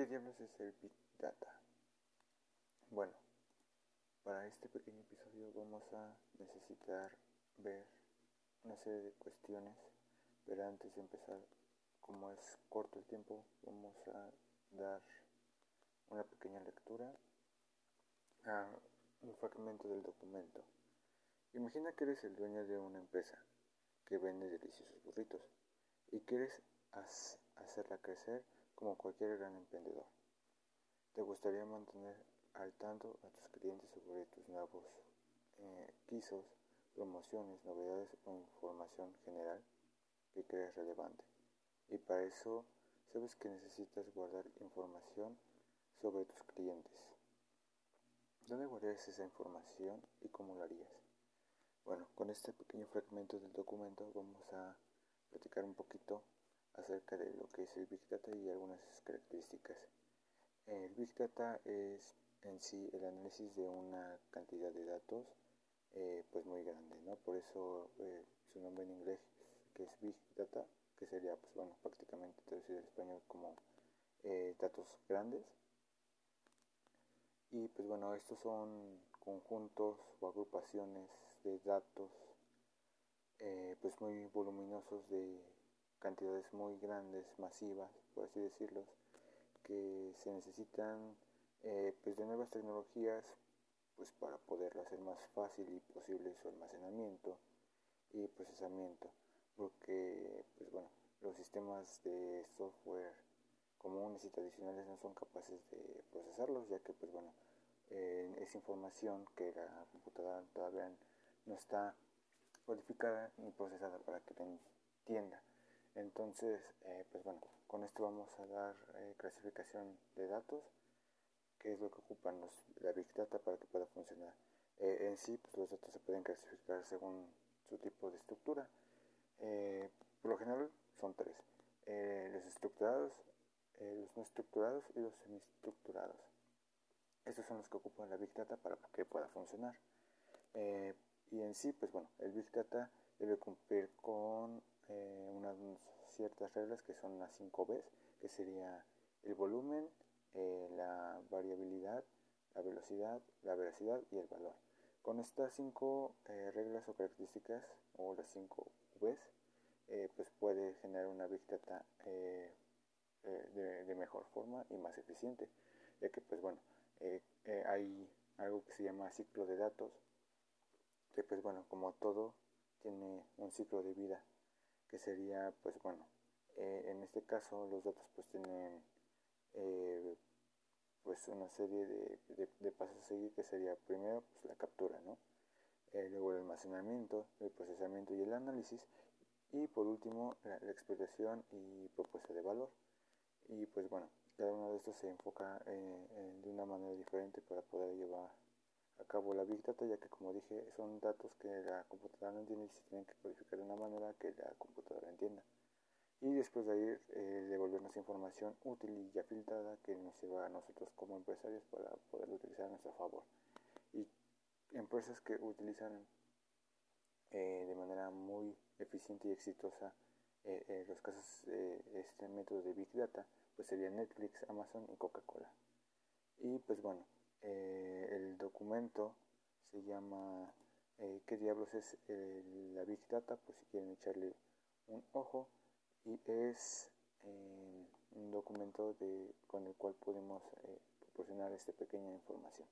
¿Qué diablos es el Big Data? Bueno, para este pequeño episodio vamos a necesitar ver una serie de cuestiones, pero antes de empezar, como es corto el tiempo, vamos a dar una pequeña lectura a un fragmento del documento. Imagina que eres el dueño de una empresa que vende deliciosos burritos y quieres hacerla crecer como cualquier gran emprendedor. Te gustaría mantener al tanto a tus clientes sobre tus nuevos eh, quisos, promociones, novedades o información general que creas relevante. Y para eso sabes que necesitas guardar información sobre tus clientes. ¿Dónde guardarías esa información y cómo lo harías? Bueno, con este pequeño fragmento del documento vamos a platicar un poquito acerca de lo que es el Big Data y algunas características. El Big Data es en sí el análisis de una cantidad de datos eh, pues muy grande, ¿no? Por eso eh, su nombre en inglés que es Big Data, que sería pues bueno prácticamente traducido al español como eh, datos grandes. Y pues bueno, estos son conjuntos o agrupaciones de datos pues muy voluminosos de cantidades muy grandes, masivas, por así decirlo, que se necesitan eh, pues de nuevas tecnologías pues para poder hacer más fácil y posible su almacenamiento y procesamiento, porque pues bueno, los sistemas de software comunes y tradicionales no son capaces de procesarlos, ya que pues bueno, eh, es información que la computadora todavía no está codificada ni procesada para que te entienda. Entonces, eh, pues bueno, con esto vamos a dar eh, clasificación de datos, que es lo que ocupan los, la Big Data para que pueda funcionar. Eh, en sí, pues los datos se pueden clasificar según su tipo de estructura. por lo general son tres, los estructurados, los no estructurados y los semiestructurados. Estos son los que ocupan la Big Data para que pueda funcionar. y en sí, pues bueno, el Big Data debe cumplir con eh, unas ciertas reglas que son las 5 Bs, que sería el volumen, eh, la variabilidad, la velocidad, la veracidad y el valor. Con estas 5 eh, reglas o características, o las 5 Vs, pues puede generar una Big Data de, de, mejor forma y más eficiente, ya que pues bueno, hay algo que se llama ciclo de datos, que pues bueno, como todo, tiene un ciclo de vida que sería, pues bueno, eh, en este caso los datos pues tienen eh, pues una serie de, pasos a seguir que sería primero pues la captura, ¿no? Eh, luego el almacenamiento, el procesamiento y el análisis y por último la, explotación y propuesta de valor. Y pues bueno, cada uno de estos se enfoca de una manera diferente para poder llevar a cabo la Big Data, ya que como dije, son datos que la computadora no entiende y se tienen que codificar de una manera que la computadora entienda. Y después de ahí eh, devolvernos información útil y ya filtrada que nos sirva a nosotros como empresarios para poder utilizar a nuestro favor. Y empresas que utilizan eh, de manera muy eficiente y exitosa eh, los casos de este método de Big Data, pues serían Netflix, Amazon y Coca-Cola. Y pues bueno, eh, el documento se llama eh, ¿Qué diablos es la Big Data? Pues si quieren echarle un ojo. Y es eh, un documento de, con el cual podemos proporcionar esta pequeña información.